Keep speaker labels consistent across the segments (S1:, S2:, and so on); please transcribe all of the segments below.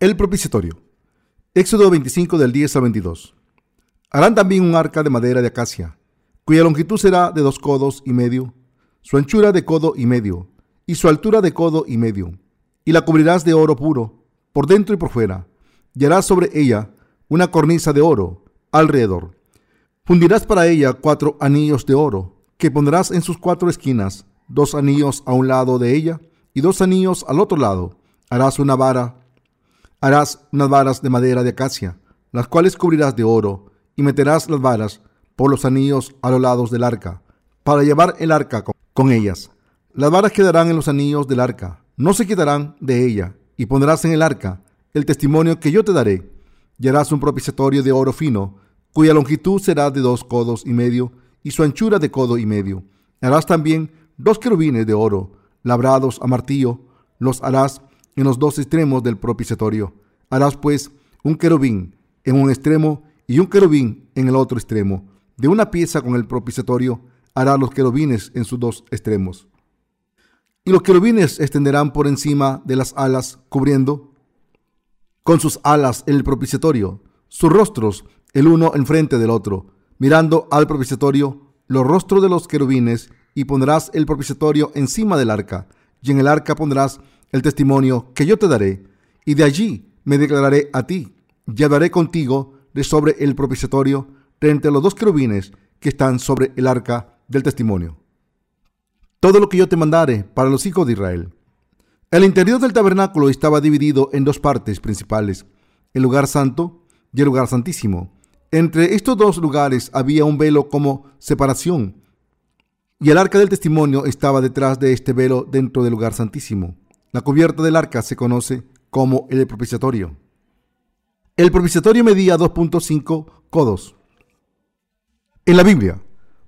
S1: El propiciatorio. Éxodo 25 del 10 al 22. Harán también un arca de madera de acacia, cuya longitud será de dos codos y medio, su anchura de codo y medio, y su altura de codo y medio. Y la cubrirás de oro puro, por dentro y por fuera, y harás sobre ella una cornisa de oro alrededor. Fundirás para ella cuatro anillos de oro, que pondrás en sus cuatro esquinas, dos anillos a un lado de ella y dos anillos al otro lado. Harás una vara Harás unas varas de madera de acacia, las cuales cubrirás de oro, y meterás las varas por los anillos a los lados del arca, para llevar el arca con ellas. Las varas quedarán en los anillos del arca, no se quitarán de ella, y pondrás en el arca el testimonio que yo te daré, y harás un propiciatorio de oro fino, cuya longitud será de dos codos y medio, y su anchura de codo y medio. Harás también dos querubines de oro, labrados a martillo, los harás en los dos extremos del propiciatorio. Harás pues un querubín en un extremo y un querubín en el otro extremo. De una pieza con el propiciatorio harás los querubines en sus dos extremos. Y los querubines extenderán por encima de las alas, cubriendo con sus alas el propiciatorio, sus rostros el uno enfrente del otro, mirando al propiciatorio los rostros de los querubines, y pondrás el propiciatorio encima del arca, y en el arca pondrás el testimonio que yo te daré, y de allí me declararé a ti, y hablaré contigo de sobre el propiciatorio de entre los dos querubines que están sobre el arca del testimonio. Todo lo que yo te mandare para los hijos de Israel. El interior del tabernáculo estaba dividido en dos partes principales, el lugar santo y el lugar santísimo. Entre estos dos lugares había un velo como separación, y el arca del testimonio estaba detrás de este velo dentro del lugar santísimo. La cubierta del arca se conoce como el propiciatorio. El propiciatorio medía 2.5 codos. En la Biblia,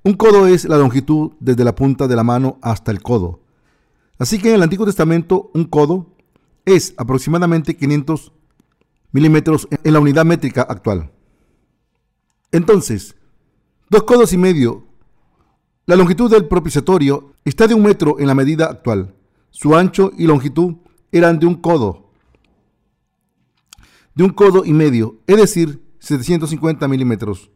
S1: un codo es la longitud desde la punta de la mano hasta el codo. Así que en el Antiguo Testamento un codo es aproximadamente 500 milímetros en la unidad métrica actual. Entonces, dos codos y medio. La longitud del propiciatorio está de un metro en la medida actual. Su ancho y longitud eran de un codo, de un codo y medio, es decir, 750 milímetros.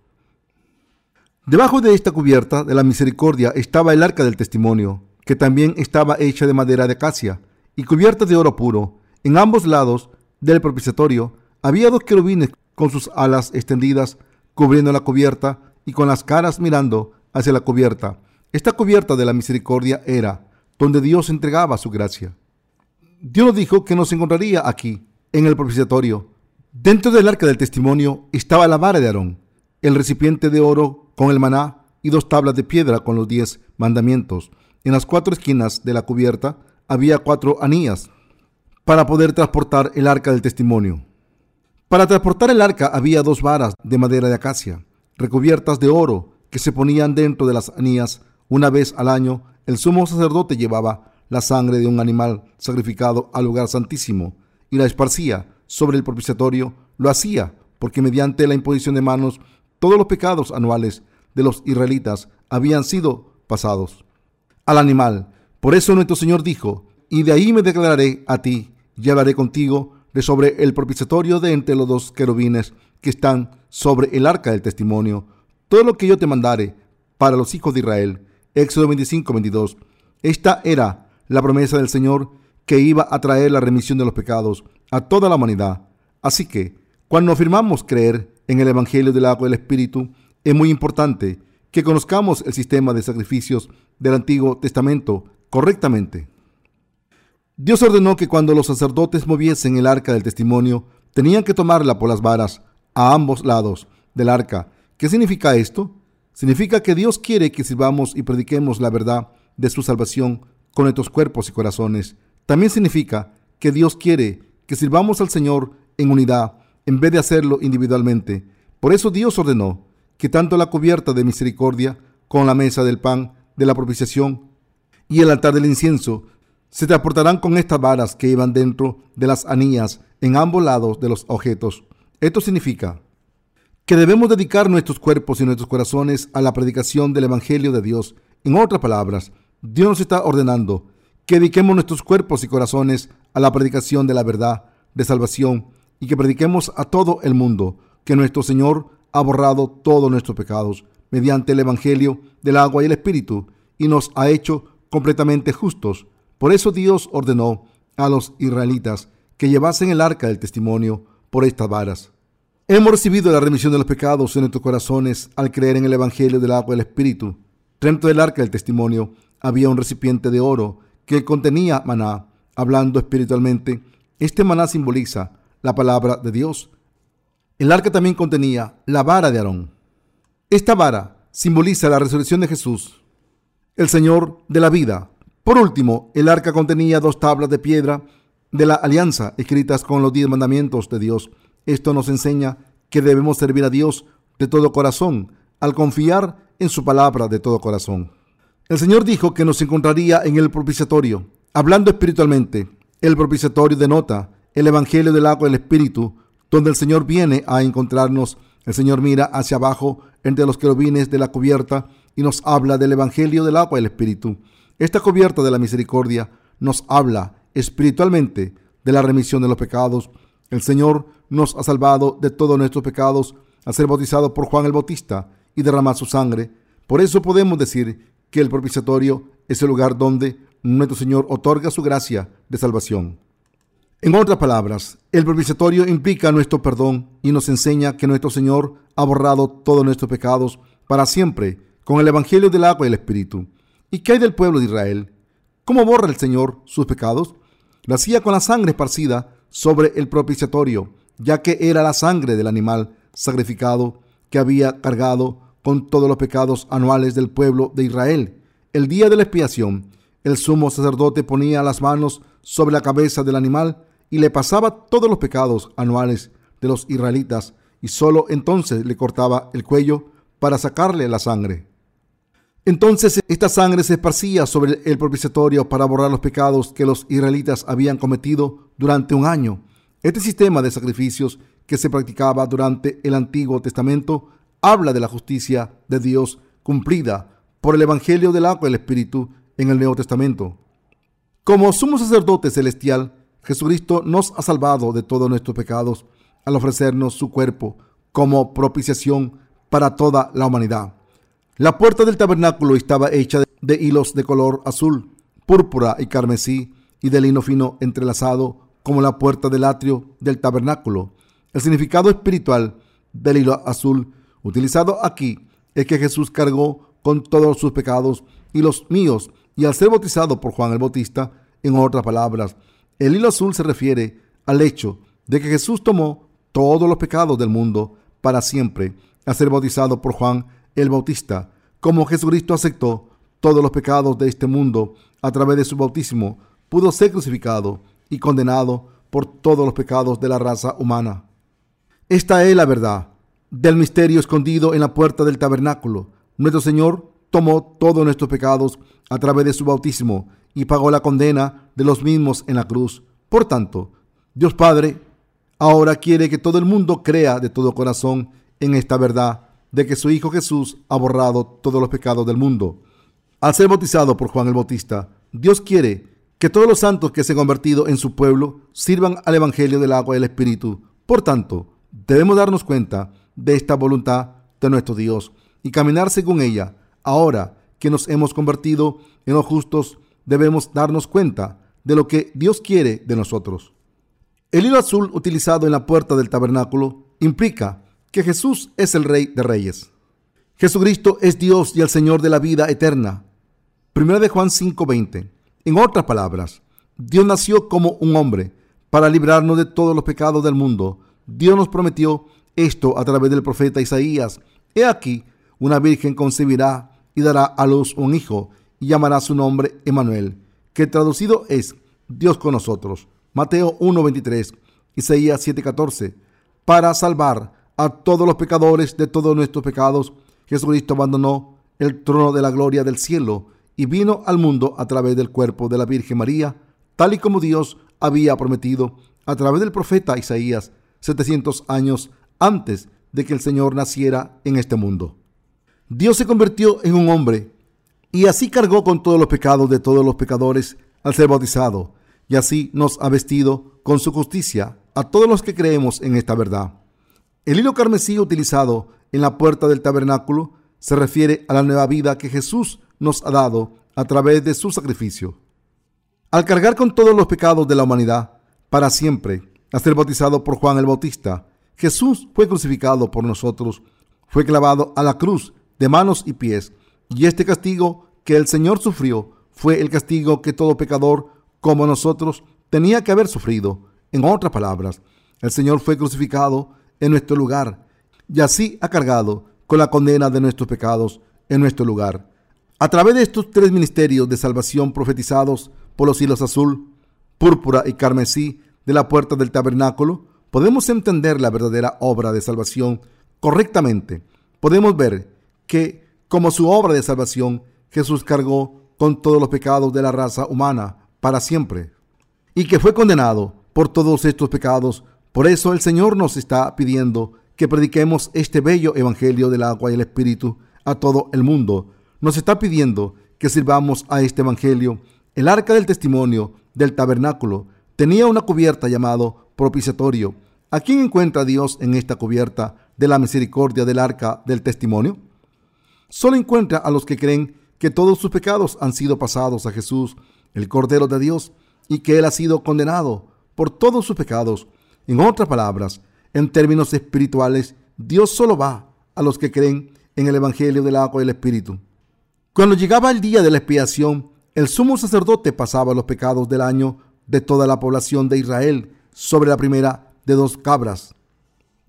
S1: Debajo de esta cubierta de la misericordia estaba el arca del testimonio, que también estaba hecha de madera de acacia y cubierta de oro puro. En ambos lados del propiciatorio había dos querubines con sus alas extendidas cubriendo la cubierta y con las caras mirando hacia la cubierta. Esta cubierta de la misericordia era donde Dios entregaba su gracia. Dios nos dijo que nos encontraría aquí, en el propiciatorio. Dentro del arca del testimonio estaba la vara de Aarón, el recipiente de oro con el maná y dos tablas de piedra con los diez mandamientos. En las cuatro esquinas de la cubierta había cuatro anillas para poder transportar el arca del testimonio. Para transportar el arca había dos varas de madera de acacia, recubiertas de oro, que se ponían dentro de las anillas una vez al año el sumo sacerdote llevaba la sangre de un animal sacrificado al lugar santísimo y la esparcía sobre el propiciatorio. Lo hacía porque mediante la imposición de manos todos los pecados anuales de los israelitas habían sido pasados al animal. Por eso nuestro Señor dijo, y de ahí me declararé a ti, y hablaré contigo de sobre el propiciatorio de entre los dos querubines que están sobre el arca del testimonio. Todo lo que yo te mandare para los hijos de Israel, Éxodo 25, 22. Esta era la promesa del Señor que iba a traer la remisión de los pecados a toda la humanidad. Así que, cuando afirmamos creer en el Evangelio del agua del Espíritu, es muy importante que conozcamos el sistema de sacrificios del Antiguo Testamento correctamente. Dios ordenó que cuando los sacerdotes moviesen el arca del testimonio, tenían que tomarla por las varas a ambos lados del arca. ¿Qué significa esto? Significa que Dios quiere que sirvamos y prediquemos la verdad de su salvación con nuestros cuerpos y corazones. También significa que Dios quiere que sirvamos al Señor en unidad en vez de hacerlo individualmente. Por eso Dios ordenó que tanto la cubierta de misericordia con la mesa del pan de la propiciación y el altar del incienso se transportarán con estas varas que iban dentro de las anillas en ambos lados de los objetos. Esto significa que debemos dedicar nuestros cuerpos y nuestros corazones a la predicación del Evangelio de Dios. En otras palabras, Dios nos está ordenando que dediquemos nuestros cuerpos y corazones a la predicación de la verdad de salvación y que prediquemos a todo el mundo que nuestro Señor ha borrado todos nuestros pecados mediante el Evangelio del agua y el Espíritu y nos ha hecho completamente justos. Por eso Dios ordenó a los israelitas que llevasen el arca del testimonio por estas varas. Hemos recibido la remisión de los pecados en nuestros corazones al creer en el Evangelio del agua y el Espíritu. Dentro del arca del testimonio había un recipiente de oro que contenía maná. Hablando espiritualmente, este maná simboliza la palabra de Dios. El arca también contenía la vara de Aarón. Esta vara simboliza la resurrección de Jesús, el Señor de la vida. Por último, el arca contenía dos tablas de piedra de la alianza escritas con los diez mandamientos de Dios. Esto nos enseña que debemos servir a Dios de todo corazón al confiar en su palabra de todo corazón. El Señor dijo que nos encontraría en el propiciatorio. Hablando espiritualmente, el propiciatorio denota el Evangelio del agua del Espíritu, donde el Señor viene a encontrarnos. El Señor mira hacia abajo entre los querubines de la cubierta y nos habla del Evangelio del agua del Espíritu. Esta cubierta de la misericordia nos habla espiritualmente de la remisión de los pecados. El Señor nos ha salvado de todos nuestros pecados al ser bautizado por Juan el Bautista y derramar su sangre. Por eso podemos decir que el propiciatorio es el lugar donde nuestro Señor otorga su gracia de salvación. En otras palabras, el propiciatorio implica nuestro perdón y nos enseña que nuestro Señor ha borrado todos nuestros pecados para siempre con el Evangelio del agua y el Espíritu. ¿Y qué hay del pueblo de Israel? ¿Cómo borra el Señor sus pecados? Lo hacía con la sangre esparcida sobre el propiciatorio, ya que era la sangre del animal sacrificado que había cargado con todos los pecados anuales del pueblo de Israel. El día de la expiación, el sumo sacerdote ponía las manos sobre la cabeza del animal y le pasaba todos los pecados anuales de los israelitas y sólo entonces le cortaba el cuello para sacarle la sangre. Entonces esta sangre se esparcía sobre el propiciatorio para borrar los pecados que los israelitas habían cometido durante un año. Este sistema de sacrificios que se practicaba durante el Antiguo Testamento habla de la justicia de Dios cumplida por el Evangelio del agua y el Espíritu en el Nuevo Testamento. Como sumo sacerdote celestial, Jesucristo nos ha salvado de todos nuestros pecados al ofrecernos su cuerpo como propiciación para toda la humanidad. La puerta del tabernáculo estaba hecha de hilos de color azul, púrpura y carmesí y de lino fino entrelazado como la puerta del atrio del tabernáculo. El significado espiritual del hilo azul utilizado aquí es que Jesús cargó con todos sus pecados y los míos y al ser bautizado por Juan el Bautista, en otras palabras, el hilo azul se refiere al hecho de que Jesús tomó todos los pecados del mundo para siempre al ser bautizado por Juan el Bautista, como Jesucristo aceptó todos los pecados de este mundo a través de su bautismo, pudo ser crucificado y condenado por todos los pecados de la raza humana. Esta es la verdad del misterio escondido en la puerta del tabernáculo. Nuestro Señor tomó todos nuestros pecados a través de su bautismo y pagó la condena de los mismos en la cruz. Por tanto, Dios Padre ahora quiere que todo el mundo crea de todo corazón en esta verdad de que su Hijo Jesús ha borrado todos los pecados del mundo. Al ser bautizado por Juan el Bautista, Dios quiere que todos los santos que se han convertido en su pueblo sirvan al Evangelio del agua y el Espíritu. Por tanto, debemos darnos cuenta de esta voluntad de nuestro Dios y caminar según ella. Ahora que nos hemos convertido en los justos, debemos darnos cuenta de lo que Dios quiere de nosotros. El hilo azul utilizado en la puerta del tabernáculo implica que Jesús es el Rey de Reyes. Jesucristo es Dios y el Señor de la vida eterna. Primera de Juan 5:20. En otras palabras, Dios nació como un hombre para librarnos de todos los pecados del mundo. Dios nos prometió esto a través del profeta Isaías. He aquí, una virgen concebirá y dará a luz un hijo y llamará su nombre Emanuel, que traducido es Dios con nosotros. Mateo 1:23, Isaías 7:14, para salvar a todos los pecadores de todos nuestros pecados, Jesucristo abandonó el trono de la gloria del cielo y vino al mundo a través del cuerpo de la Virgen María, tal y como Dios había prometido a través del profeta Isaías 700 años antes de que el Señor naciera en este mundo. Dios se convirtió en un hombre y así cargó con todos los pecados de todos los pecadores al ser bautizado. y así nos ha vestido con su justicia a todos los que creemos en esta verdad. El hilo carmesí utilizado en la puerta del tabernáculo se refiere a la nueva vida que Jesús nos ha dado a través de su sacrificio. Al cargar con todos los pecados de la humanidad para siempre, a ser bautizado por Juan el Bautista, Jesús fue crucificado por nosotros, fue clavado a la cruz de manos y pies, y este castigo que el Señor sufrió fue el castigo que todo pecador como nosotros tenía que haber sufrido. En otras palabras, el Señor fue crucificado en nuestro lugar y así ha cargado con la condena de nuestros pecados en nuestro lugar. A través de estos tres ministerios de salvación profetizados por los hilos azul, púrpura y carmesí de la puerta del tabernáculo, podemos entender la verdadera obra de salvación correctamente. Podemos ver que, como su obra de salvación, Jesús cargó con todos los pecados de la raza humana para siempre y que fue condenado por todos estos pecados. Por eso el Señor nos está pidiendo que prediquemos este bello evangelio del agua y el espíritu a todo el mundo. Nos está pidiendo que sirvamos a este evangelio. El arca del testimonio del tabernáculo tenía una cubierta llamado propiciatorio. ¿A quién encuentra Dios en esta cubierta de la misericordia del arca del testimonio? Solo encuentra a los que creen que todos sus pecados han sido pasados a Jesús, el Cordero de Dios, y que Él ha sido condenado por todos sus pecados. En otras palabras, en términos espirituales, Dios solo va a los que creen en el Evangelio del agua y el Espíritu. Cuando llegaba el día de la expiación, el sumo sacerdote pasaba los pecados del año de toda la población de Israel sobre la primera de dos cabras,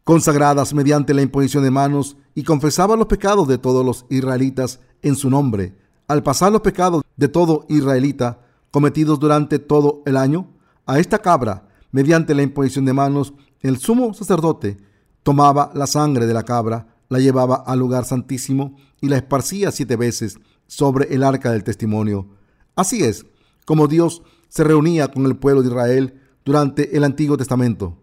S1: consagradas mediante la imposición de manos, y confesaba los pecados de todos los israelitas en su nombre. Al pasar los pecados de todo israelita cometidos durante todo el año, a esta cabra, mediante la imposición de manos, el sumo sacerdote tomaba la sangre de la cabra, la llevaba al lugar santísimo y la esparcía siete veces sobre el arca del testimonio. Así es como Dios se reunía con el pueblo de Israel durante el Antiguo Testamento.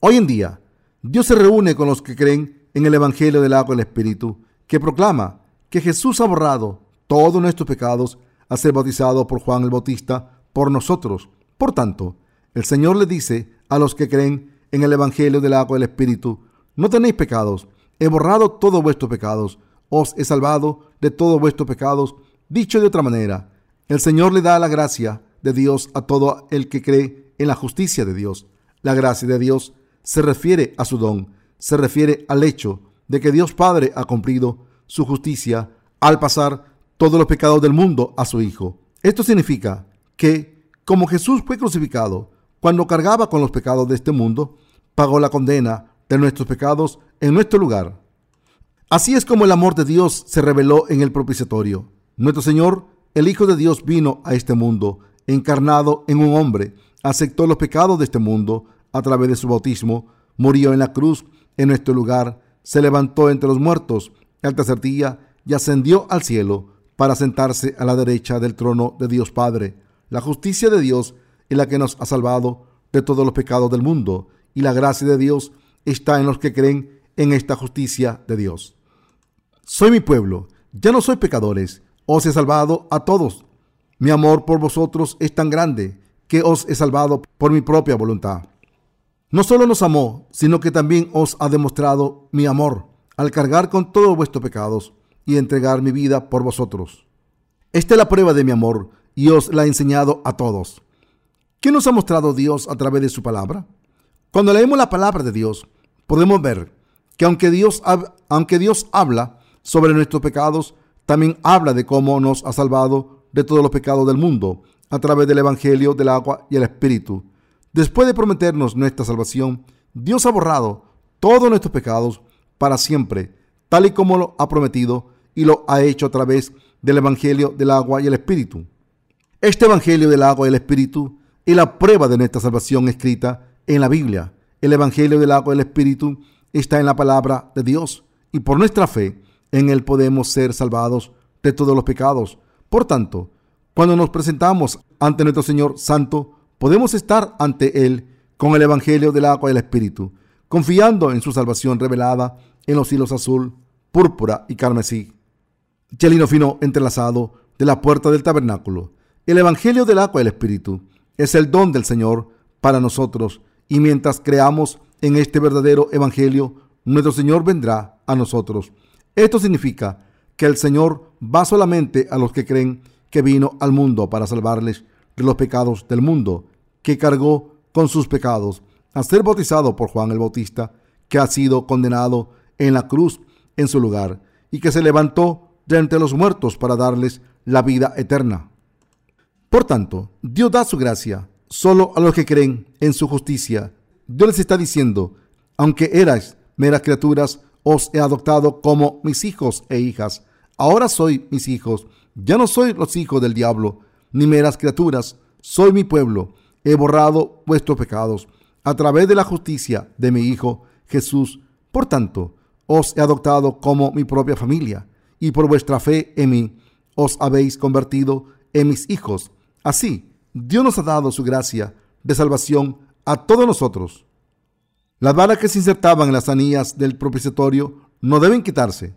S1: Hoy en día, Dios se reúne con los que creen en el Evangelio del agua y el Espíritu, que proclama que Jesús ha borrado todos nuestros pecados a ser bautizado por Juan el Bautista por nosotros. Por tanto, el Señor le dice a los que creen en el Evangelio del agua y el Espíritu, no tenéis pecados, he borrado todos vuestros pecados, os he salvado de todos vuestros pecados. Dicho de otra manera, el Señor le da la gracia de Dios a todo el que cree en la justicia de Dios. La gracia de Dios se refiere a su don, se refiere al hecho de que Dios Padre ha cumplido su justicia al pasar todos los pecados del mundo a su Hijo. Esto significa que, como Jesús fue crucificado, cuando cargaba con los pecados de este mundo, pagó la condena de nuestros pecados en nuestro lugar. Así es como el amor de Dios se reveló en el propiciatorio. Nuestro Señor, el Hijo de Dios, vino a este mundo, encarnado en un hombre, aceptó los pecados de este mundo a través de su bautismo, murió en la cruz en nuestro lugar, se levantó entre los muertos al tercer día y ascendió al cielo para sentarse a la derecha del trono de Dios Padre. La justicia de Dios es la que nos ha salvado de todos los pecados del mundo y la gracia de Dios está en los que creen en esta justicia de Dios. Soy mi pueblo, ya no soy pecadores, os he salvado a todos. Mi amor por vosotros es tan grande que os he salvado por mi propia voluntad. No solo nos amó, sino que también os ha demostrado mi amor al cargar con todos vuestros pecados y entregar mi vida por vosotros. Esta es la prueba de mi amor y os la he enseñado a todos. ¿Qué nos ha mostrado Dios a través de su palabra? Cuando leemos la palabra de Dios, podemos ver que aunque Dios, aunque Dios habla sobre nuestros pecados, también habla de cómo nos ha salvado de todos los pecados del mundo a través del Evangelio del agua y el Espíritu. Después de prometernos nuestra salvación, Dios ha borrado todos nuestros pecados para siempre, tal y como lo ha prometido y lo ha hecho a través del Evangelio del agua y el Espíritu. Este Evangelio del agua y el Espíritu es la prueba de nuestra salvación escrita en la Biblia. El Evangelio del agua y el Espíritu está en la palabra de Dios y por nuestra fe en él podemos ser salvados de todos los pecados. Por tanto, cuando nos presentamos ante nuestro Señor Santo, podemos estar ante Él con el Evangelio del agua y el Espíritu, confiando en su salvación revelada en los hilos azul, púrpura y carmesí chelino fino entrelazado de la puerta del tabernáculo. El Evangelio del agua y el Espíritu es el don del Señor para nosotros y mientras creamos en este verdadero evangelio, nuestro Señor vendrá a nosotros. Esto significa que el Señor va solamente a los que creen que vino al mundo para salvarles de los pecados del mundo, que cargó con sus pecados a ser bautizado por Juan el Bautista, que ha sido condenado en la cruz en su lugar y que se levantó de entre los muertos para darles la vida eterna. Por tanto, Dios da su gracia solo a los que creen en su justicia. Dios les está diciendo, aunque erais meras criaturas, os he adoptado como mis hijos e hijas. Ahora soy mis hijos. Ya no soy los hijos del diablo, ni meras criaturas. Soy mi pueblo. He borrado vuestros pecados a través de la justicia de mi Hijo Jesús. Por tanto, os he adoptado como mi propia familia, y por vuestra fe en mí os habéis convertido en mis hijos. Así, Dios nos ha dado su gracia de salvación a todos nosotros. Las varas que se insertaban en las anillas del propiciatorio no deben quitarse.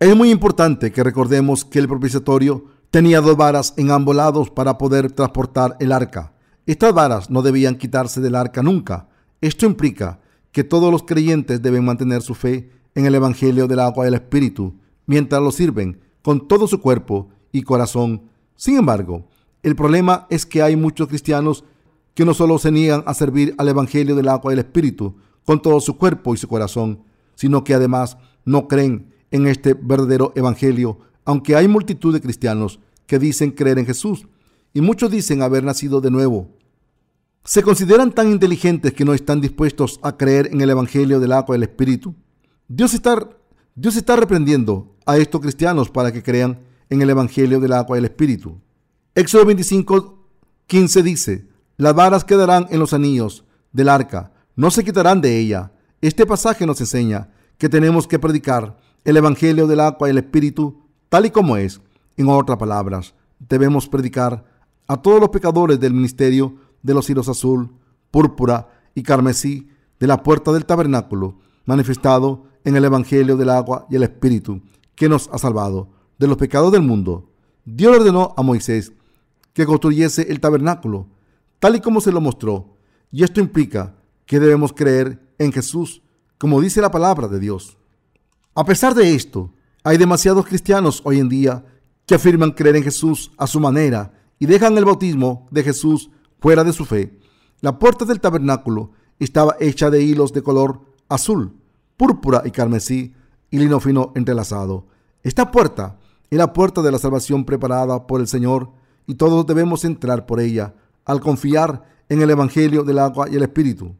S1: Es muy importante que recordemos que el propiciatorio tenía dos varas en ambos lados para poder transportar el arca. Estas varas no debían quitarse del arca nunca. Esto implica que todos los creyentes deben mantener su fe en el Evangelio del agua y el Espíritu, mientras lo sirven con todo su cuerpo y corazón. Sin embargo, el problema es que hay muchos cristianos que no solo se niegan a servir al Evangelio del agua y el Espíritu con todo su cuerpo y su corazón, sino que además no creen en este verdadero Evangelio, aunque hay multitud de cristianos que dicen creer en Jesús y muchos dicen haber nacido de nuevo. Se consideran tan inteligentes que no están dispuestos a creer en el Evangelio del agua y el Espíritu. Dios está, Dios está reprendiendo a estos cristianos para que crean en el Evangelio del agua y el Espíritu. Éxodo 25, 15 dice, las varas quedarán en los anillos del arca, no se quitarán de ella. Este pasaje nos enseña que tenemos que predicar el Evangelio del agua y el Espíritu tal y como es. En otras palabras, debemos predicar a todos los pecadores del ministerio de los hilos azul, púrpura y carmesí de la puerta del tabernáculo, manifestado en el Evangelio del agua y el Espíritu, que nos ha salvado de los pecados del mundo. Dios ordenó a Moisés que construyese el tabernáculo, tal y como se lo mostró, y esto implica que debemos creer en Jesús, como dice la palabra de Dios. A pesar de esto, hay demasiados cristianos hoy en día que afirman creer en Jesús a su manera y dejan el bautismo de Jesús fuera de su fe. La puerta del tabernáculo estaba hecha de hilos de color azul, púrpura y carmesí y lino fino entrelazado. Esta puerta es la puerta de la salvación preparada por el Señor y todos debemos entrar por ella al confiar en el Evangelio del agua y el Espíritu.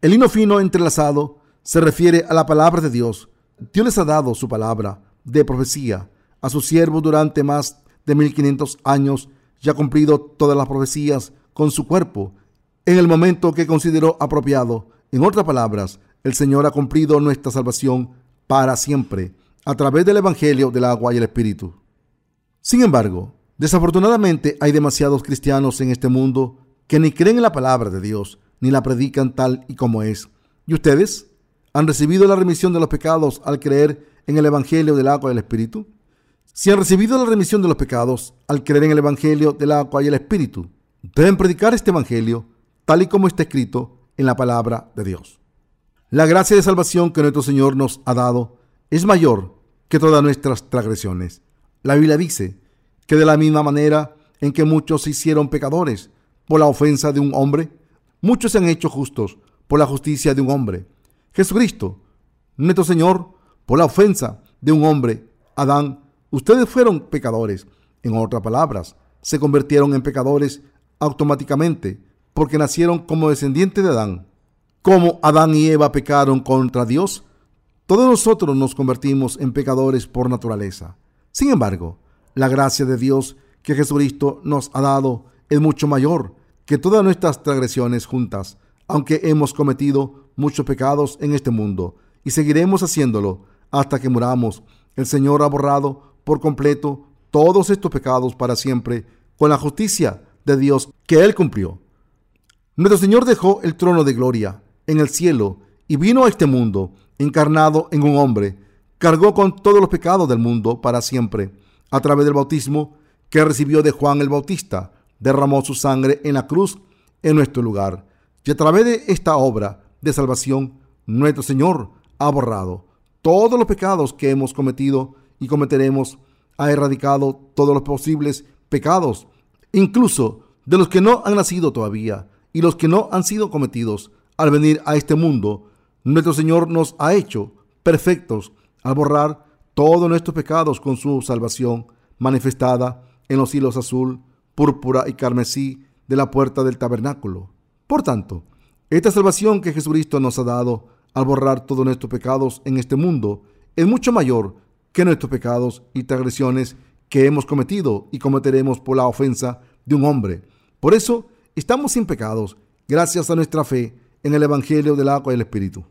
S1: El lino fino entrelazado se refiere a la palabra de Dios. Dios les ha dado su palabra de profecía a sus siervos durante más de 1500 años y ha cumplido todas las profecías con su cuerpo en el momento que consideró apropiado. En otras palabras, el Señor ha cumplido nuestra salvación para siempre a través del Evangelio del agua y el Espíritu. Sin embargo, desafortunadamente hay demasiados cristianos en este mundo que ni creen en la palabra de Dios, ni la predican tal y como es. ¿Y ustedes? ¿Han recibido la remisión de los pecados al creer en el Evangelio del agua y el Espíritu? Si han recibido la remisión de los pecados al creer en el Evangelio del agua y el Espíritu, deben predicar este Evangelio tal y como está escrito en la palabra de Dios. La gracia de salvación que nuestro Señor nos ha dado es mayor que todas nuestras transgresiones. La Biblia dice que de la misma manera en que muchos se hicieron pecadores por la ofensa de un hombre, muchos se han hecho justos por la justicia de un hombre. Jesucristo, nuestro Señor, por la ofensa de un hombre, Adán, ustedes fueron pecadores. En otras palabras, se convirtieron en pecadores automáticamente porque nacieron como descendientes de Adán. Como Adán y Eva pecaron contra Dios, todos nosotros nos convertimos en pecadores por naturaleza. Sin embargo, la gracia de Dios que Jesucristo nos ha dado es mucho mayor que todas nuestras transgresiones juntas, aunque hemos cometido muchos pecados en este mundo y seguiremos haciéndolo hasta que muramos. El Señor ha borrado por completo todos estos pecados para siempre con la justicia de Dios que Él cumplió. Nuestro Señor dejó el trono de gloria en el cielo y vino a este mundo encarnado en un hombre, cargó con todos los pecados del mundo para siempre, a través del bautismo que recibió de Juan el Bautista, derramó su sangre en la cruz en nuestro lugar. Y a través de esta obra de salvación, nuestro Señor ha borrado todos los pecados que hemos cometido y cometeremos. Ha erradicado todos los posibles pecados, incluso de los que no han nacido todavía y los que no han sido cometidos al venir a este mundo. Nuestro Señor nos ha hecho perfectos al borrar todos nuestros pecados con su salvación manifestada en los hilos azul, púrpura y carmesí de la puerta del tabernáculo. Por tanto, esta salvación que Jesucristo nos ha dado al borrar todos nuestros pecados en este mundo es mucho mayor que nuestros pecados y transgresiones que hemos cometido y cometeremos por la ofensa de un hombre. Por eso estamos sin pecados, gracias a nuestra fe en el Evangelio del agua y el Espíritu.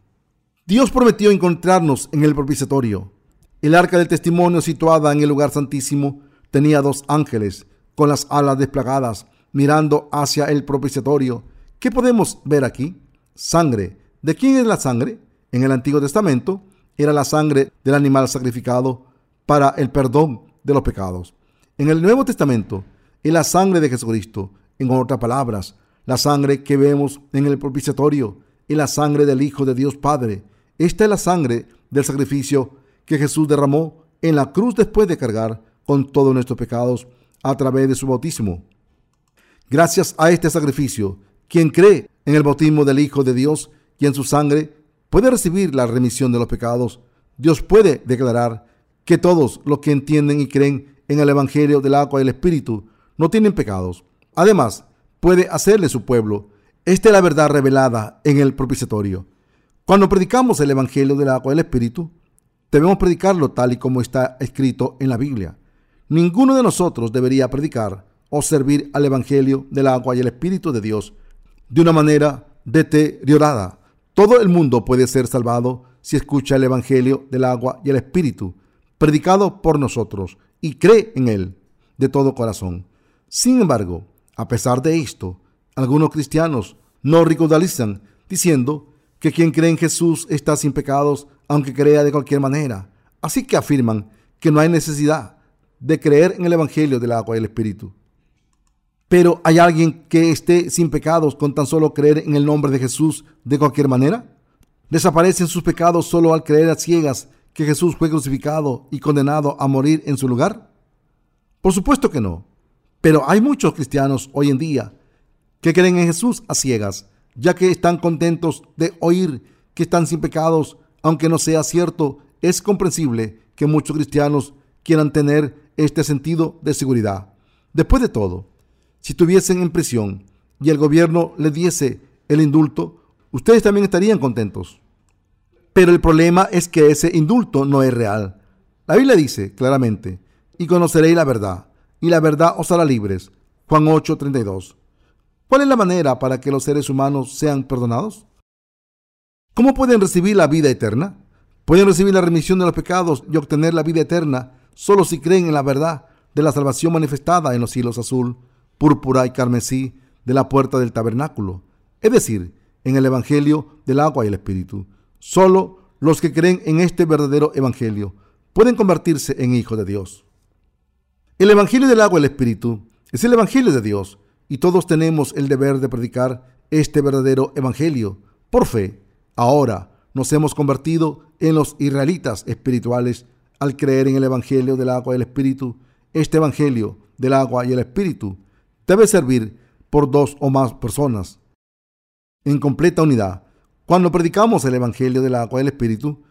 S1: Dios prometió encontrarnos en el propiciatorio. El arca del testimonio situada en el lugar santísimo tenía dos ángeles con las alas desplagadas mirando hacia el propiciatorio. ¿Qué podemos ver aquí? Sangre. ¿De quién es la sangre? En el Antiguo Testamento era la sangre del animal sacrificado para el perdón de los pecados. En el Nuevo Testamento es la sangre de Jesucristo. En otras palabras, la sangre que vemos en el propiciatorio es la sangre del Hijo de Dios Padre. Esta es la sangre del sacrificio que Jesús derramó en la cruz después de cargar con todos nuestros pecados a través de su bautismo. Gracias a este sacrificio, quien cree en el bautismo del Hijo de Dios y en su sangre puede recibir la remisión de los pecados. Dios puede declarar que todos los que entienden y creen en el Evangelio del agua y el Espíritu no tienen pecados. Además, puede hacerle su pueblo. Esta es la verdad revelada en el propiciatorio. Cuando predicamos el Evangelio del agua y el Espíritu, debemos predicarlo tal y como está escrito en la Biblia. Ninguno de nosotros debería predicar o servir al Evangelio del agua y el Espíritu de Dios de una manera deteriorada. Todo el mundo puede ser salvado si escucha el Evangelio del agua y el Espíritu, predicado por nosotros, y cree en él de todo corazón. Sin embargo, a pesar de esto, algunos cristianos no ridiculizan diciendo que quien cree en Jesús está sin pecados, aunque crea de cualquier manera. Así que afirman que no hay necesidad de creer en el Evangelio del agua y el Espíritu. Pero ¿hay alguien que esté sin pecados con tan solo creer en el nombre de Jesús de cualquier manera? ¿Desaparecen sus pecados solo al creer a ciegas que Jesús fue crucificado y condenado a morir en su lugar? Por supuesto que no. Pero hay muchos cristianos hoy en día que creen en Jesús a ciegas, ya que están contentos de oír que están sin pecados, aunque no sea cierto, es comprensible que muchos cristianos quieran tener este sentido de seguridad. Después de todo, si estuviesen en prisión y el gobierno les diese el indulto, ustedes también estarían contentos. Pero el problema es que ese indulto no es real. La Biblia dice claramente, y conoceréis la verdad, y la verdad os hará libres. Juan 8:32. ¿Cuál es la manera para que los seres humanos sean perdonados? ¿Cómo pueden recibir la vida eterna? Pueden recibir la remisión de los pecados y obtener la vida eterna solo si creen en la verdad de la salvación manifestada en los cielos azul púrpura y carmesí de la puerta del tabernáculo, es decir, en el Evangelio del agua y el Espíritu. Solo los que creen en este verdadero Evangelio pueden convertirse en hijos de Dios. El Evangelio del agua y el Espíritu es el Evangelio de Dios y todos tenemos el deber de predicar este verdadero Evangelio. Por fe, ahora nos hemos convertido en los israelitas espirituales al creer en el Evangelio del agua y el Espíritu. Este Evangelio del agua y el Espíritu debe servir por dos o más personas en completa unidad. Cuando predicamos el Evangelio del agua y el Espíritu,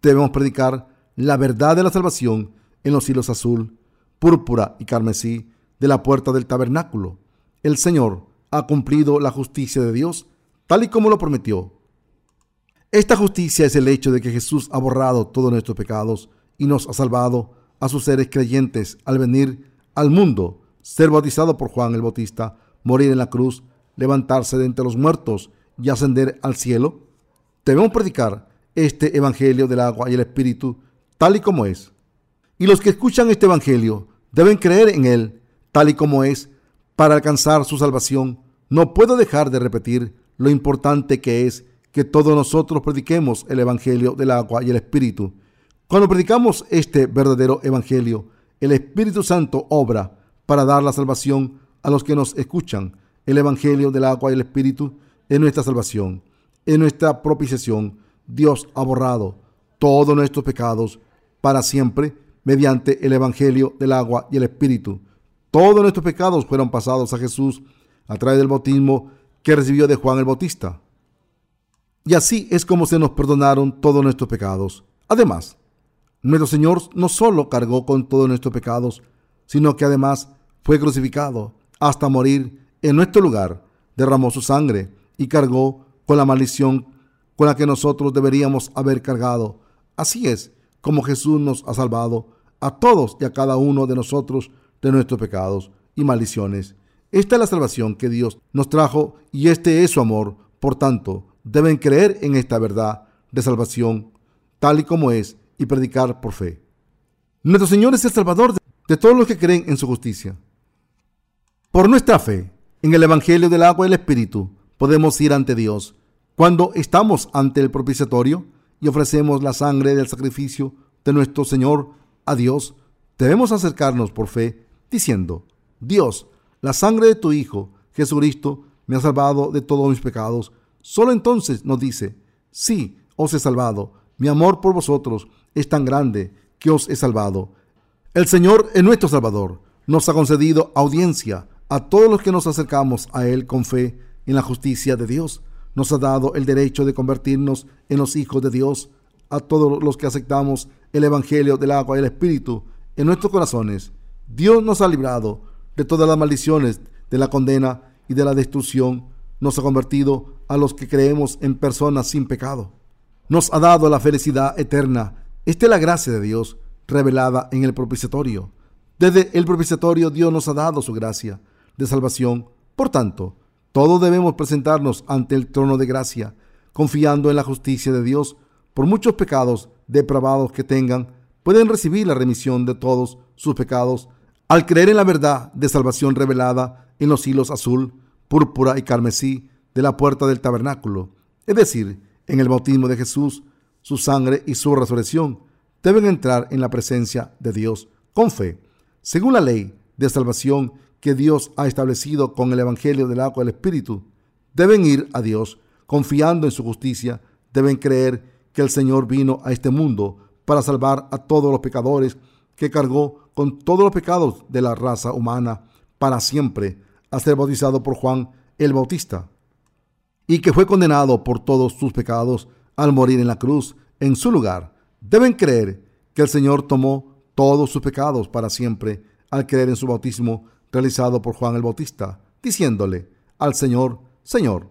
S1: debemos predicar la verdad de la salvación en los hilos azul, púrpura y carmesí de la puerta del tabernáculo. El Señor ha cumplido la justicia de Dios tal y como lo prometió. Esta justicia es el hecho de que Jesús ha borrado todos nuestros pecados y nos ha salvado a sus seres creyentes al venir al mundo ser bautizado por Juan el Bautista, morir en la cruz, levantarse de entre los muertos y ascender al cielo? Debemos predicar este Evangelio del agua y el Espíritu tal y como es. Y los que escuchan este Evangelio deben creer en él tal y como es para alcanzar su salvación. No puedo dejar de repetir lo importante que es que todos nosotros prediquemos el Evangelio del agua y el Espíritu. Cuando predicamos este verdadero Evangelio, el Espíritu Santo obra para dar la salvación a los que nos escuchan, el Evangelio del agua y el Espíritu es nuestra salvación, es nuestra propiciación. Dios ha borrado todos nuestros pecados para siempre mediante el Evangelio del agua y el Espíritu. Todos nuestros pecados fueron pasados a Jesús a través del bautismo que recibió de Juan el Bautista. Y así es como se nos perdonaron todos nuestros pecados. Además, nuestro Señor no solo cargó con todos nuestros pecados, sino que además fue crucificado hasta morir en nuestro lugar, derramó su sangre y cargó con la maldición con la que nosotros deberíamos haber cargado. Así es como Jesús nos ha salvado a todos y a cada uno de nosotros de nuestros pecados y maldiciones. Esta es la salvación que Dios nos trajo y este es su amor. Por tanto, deben creer en esta verdad de salvación tal y como es y predicar por fe. Nuestro Señor es el Salvador de todos los que creen en su justicia. Por nuestra fe en el Evangelio del agua y el Espíritu podemos ir ante Dios cuando estamos ante el propiciatorio y ofrecemos la sangre del sacrificio de nuestro Señor a Dios. Debemos acercarnos por fe diciendo, Dios, la sangre de tu Hijo, Jesucristo, me ha salvado de todos mis pecados. Solo entonces nos dice, sí, os he salvado. Mi amor por vosotros es tan grande que os he salvado. El Señor es nuestro Salvador. Nos ha concedido audiencia a todos los que nos acercamos a Él con fe en la justicia de Dios. Nos ha dado el derecho de convertirnos en los hijos de Dios a todos los que aceptamos el Evangelio del agua y el Espíritu en nuestros corazones. Dios nos ha librado de todas las maldiciones, de la condena y de la destrucción. Nos ha convertido a los que creemos en personas sin pecado. Nos ha dado la felicidad eterna. Esta es la gracia de Dios revelada en el propiciatorio. Desde el propiciatorio Dios nos ha dado su gracia de salvación. Por tanto, todos debemos presentarnos ante el trono de gracia, confiando en la justicia de Dios. Por muchos pecados depravados que tengan, pueden recibir la remisión de todos sus pecados al creer en la verdad de salvación revelada en los hilos azul, púrpura y carmesí de la puerta del tabernáculo, es decir, en el bautismo de Jesús, su sangre y su resurrección deben entrar en la presencia de Dios con fe, según la ley de salvación que Dios ha establecido con el Evangelio del agua del Espíritu. Deben ir a Dios confiando en su justicia, deben creer que el Señor vino a este mundo para salvar a todos los pecadores, que cargó con todos los pecados de la raza humana para siempre, a ser bautizado por Juan el Bautista, y que fue condenado por todos sus pecados al morir en la cruz en su lugar Deben creer que el Señor tomó todos sus pecados para siempre al creer en su bautismo realizado por Juan el Bautista, diciéndole al Señor, Señor,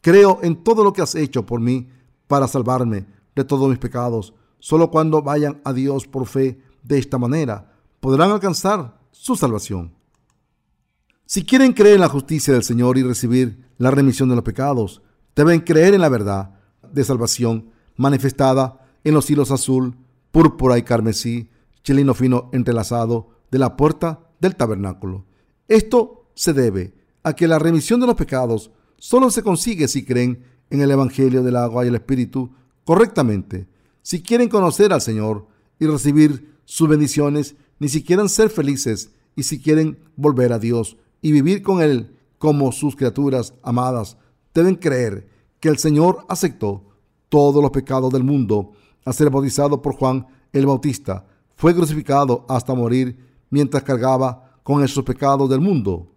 S1: creo en todo lo que has hecho por mí para salvarme de todos mis pecados. Solo cuando vayan a Dios por fe de esta manera podrán alcanzar su salvación. Si quieren creer en la justicia del Señor y recibir la remisión de los pecados, deben creer en la verdad de salvación manifestada en los hilos azul, púrpura y carmesí, chelino fino entrelazado de la puerta del tabernáculo. Esto se debe a que la remisión de los pecados solo se consigue si creen en el Evangelio del agua y el Espíritu correctamente. Si quieren conocer al Señor y recibir sus bendiciones, ni siquiera ser felices y si quieren volver a Dios y vivir con Él como sus criaturas amadas, deben creer que el Señor aceptó todos los pecados del mundo a ser bautizado por Juan el Bautista. Fue crucificado hasta morir mientras cargaba con esos pecados del mundo.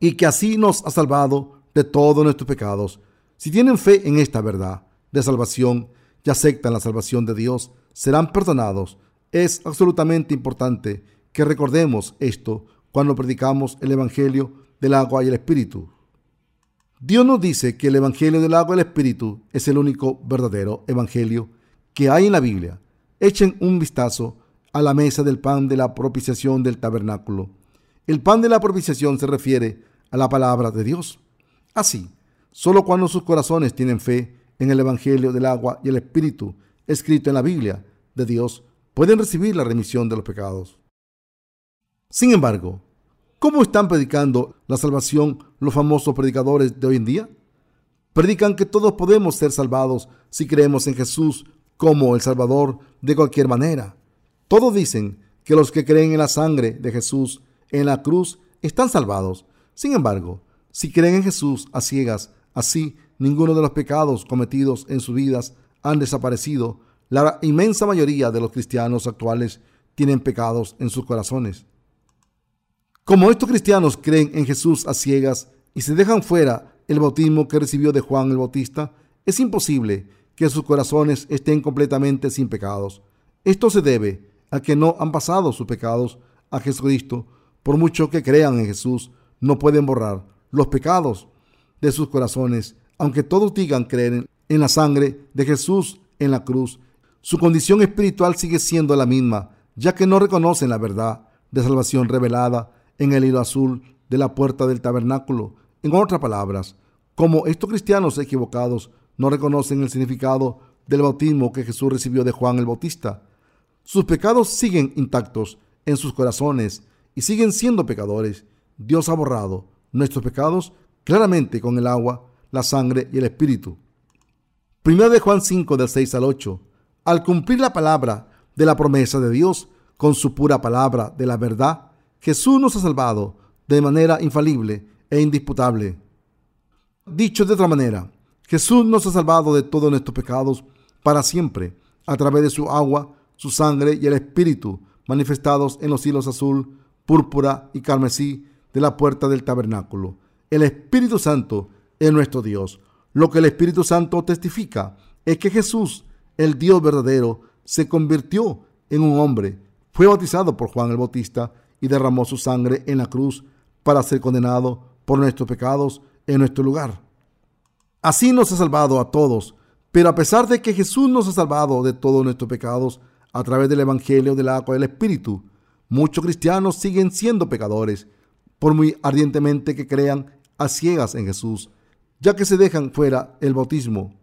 S1: Y que así nos ha salvado de todos nuestros pecados. Si tienen fe en esta verdad de salvación y aceptan la salvación de Dios, serán perdonados. Es absolutamente importante que recordemos esto cuando predicamos el Evangelio del agua y el Espíritu. Dios nos dice que el Evangelio del agua y el Espíritu es el único verdadero Evangelio que hay en la Biblia, echen un vistazo a la mesa del pan de la propiciación del tabernáculo. El pan de la propiciación se refiere a la palabra de Dios. Así, solo cuando sus corazones tienen fe en el Evangelio del agua y el Espíritu escrito en la Biblia de Dios, pueden recibir la remisión de los pecados. Sin embargo, ¿cómo están predicando la salvación los famosos predicadores de hoy en día? Predican que todos podemos ser salvados si creemos en Jesús como el Salvador de cualquier manera. Todos dicen que los que creen en la sangre de Jesús en la cruz están salvados. Sin embargo, si creen en Jesús a ciegas, así ninguno de los pecados cometidos en sus vidas han desaparecido, la inmensa mayoría de los cristianos actuales tienen pecados en sus corazones. Como estos cristianos creen en Jesús a ciegas y se dejan fuera el bautismo que recibió de Juan el Bautista, es imposible que sus corazones estén completamente sin pecados. Esto se debe a que no han pasado sus pecados a Jesucristo. Por mucho que crean en Jesús, no pueden borrar los pecados de sus corazones, aunque todos digan creer en la sangre de Jesús en la cruz. Su condición espiritual sigue siendo la misma, ya que no reconocen la verdad de salvación revelada en el hilo azul de la puerta del tabernáculo. En otras palabras, como estos cristianos equivocados no reconocen el significado del bautismo que Jesús recibió de Juan el Bautista, sus pecados siguen intactos en sus corazones y siguen siendo pecadores. Dios ha borrado nuestros pecados claramente con el agua, la sangre y el espíritu. Primero de Juan 5 del 6 al 8. Al cumplir la palabra de la promesa de Dios con su pura palabra de la verdad, Jesús nos ha salvado de manera infalible e indisputable. Dicho de otra manera, Jesús nos ha salvado de todos nuestros pecados para siempre a través de su agua, su sangre y el Espíritu manifestados en los hilos azul, púrpura y carmesí de la puerta del tabernáculo. El Espíritu Santo es nuestro Dios. Lo que el Espíritu Santo testifica es que Jesús, el Dios verdadero, se convirtió en un hombre, fue bautizado por Juan el Bautista y derramó su sangre en la cruz para ser condenado por nuestros pecados en nuestro lugar. Así nos ha salvado a todos, pero a pesar de que Jesús nos ha salvado de todos nuestros pecados a través del Evangelio del agua del Espíritu, muchos cristianos siguen siendo pecadores, por muy ardientemente que crean a ciegas en Jesús, ya que se dejan fuera el bautismo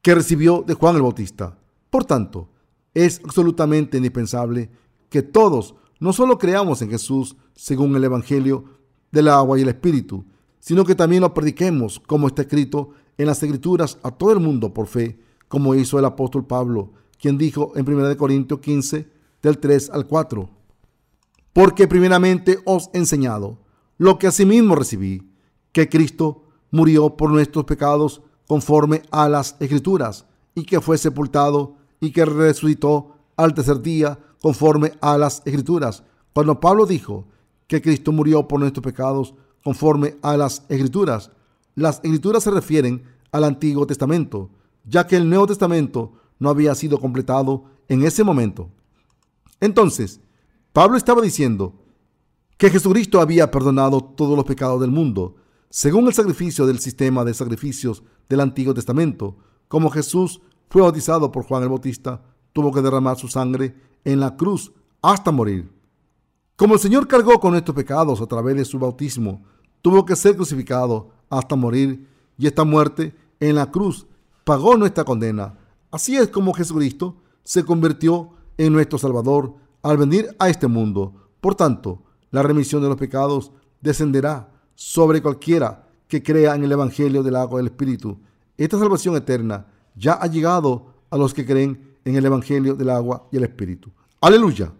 S1: que recibió de Juan el Bautista. Por tanto, es absolutamente indispensable que todos no solo creamos en Jesús según el Evangelio del agua y el Espíritu, sino que también lo prediquemos como está escrito en las Escrituras a todo el mundo por fe, como hizo el apóstol Pablo, quien dijo en 1 Corintios 15, del 3 al 4. Porque primeramente os he enseñado lo que asimismo recibí, que Cristo murió por nuestros pecados conforme a las Escrituras, y que fue sepultado y que resucitó al tercer día conforme a las escrituras. Cuando Pablo dijo que Cristo murió por nuestros pecados conforme a las escrituras, las escrituras se refieren al Antiguo Testamento, ya que el Nuevo Testamento no había sido completado en ese momento. Entonces, Pablo estaba diciendo que Jesucristo había perdonado todos los pecados del mundo, según el sacrificio del sistema de sacrificios del Antiguo Testamento, como Jesús fue bautizado por Juan el Bautista, tuvo que derramar su sangre en la cruz hasta morir. Como el Señor cargó con nuestros pecados a través de su bautismo, tuvo que ser crucificado hasta morir y esta muerte en la cruz pagó nuestra condena. Así es como Jesucristo se convirtió en nuestro Salvador al venir a este mundo. Por tanto, la remisión de los pecados descenderá sobre cualquiera que crea en el Evangelio del agua del Espíritu. Esta salvación eterna ya ha llegado a los que creen en el Evangelio del agua y el Espíritu. Aleluya.